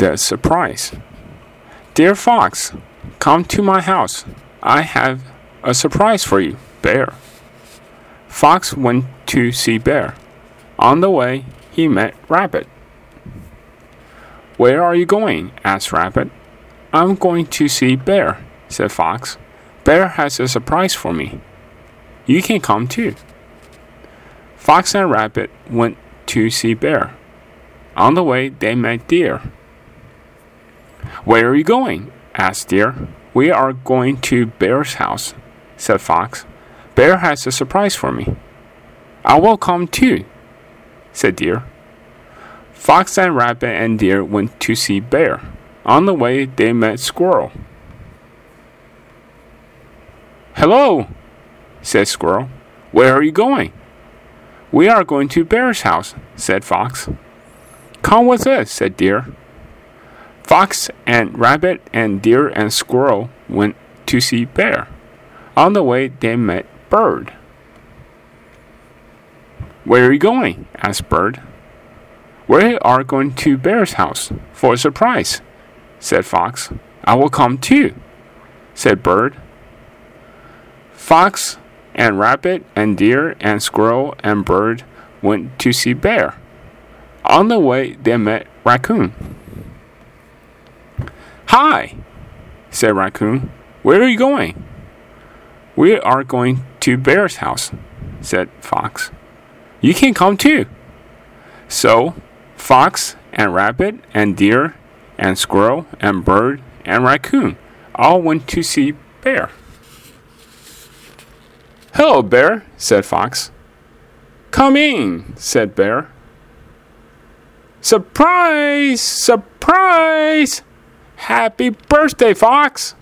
The surprise. Dear Fox, come to my house. I have a surprise for you, Bear. Fox went to see Bear. On the way, he met Rabbit. Where are you going? asked Rabbit. I'm going to see Bear, said Fox. Bear has a surprise for me. You can come too. Fox and Rabbit went to see Bear. On the way, they met Deer. Where are you going? asked Deer. We are going to Bear's house, said Fox. Bear has a surprise for me. I will come too, said Deer. Fox and Rabbit and Deer went to see Bear. On the way, they met Squirrel. Hello, said Squirrel. Where are you going? We are going to Bear's house, said Fox. Come with us, said Deer. Fox and Rabbit and Deer and Squirrel went to see Bear. On the way, they met Bird. Where are you going? asked Bird. We are going to Bear's house for a surprise, said Fox. I will come too, said Bird. Fox and Rabbit and Deer and Squirrel and Bird went to see Bear. On the way, they met Raccoon. Hi, said Raccoon. Where are you going? We are going to Bear's house, said Fox. You can come too. So, Fox and Rabbit and Deer and Squirrel and Bird and Raccoon all went to see Bear. Hello, Bear, said Fox. Come in, said Bear. Surprise! Surprise! Happy birthday, Fox!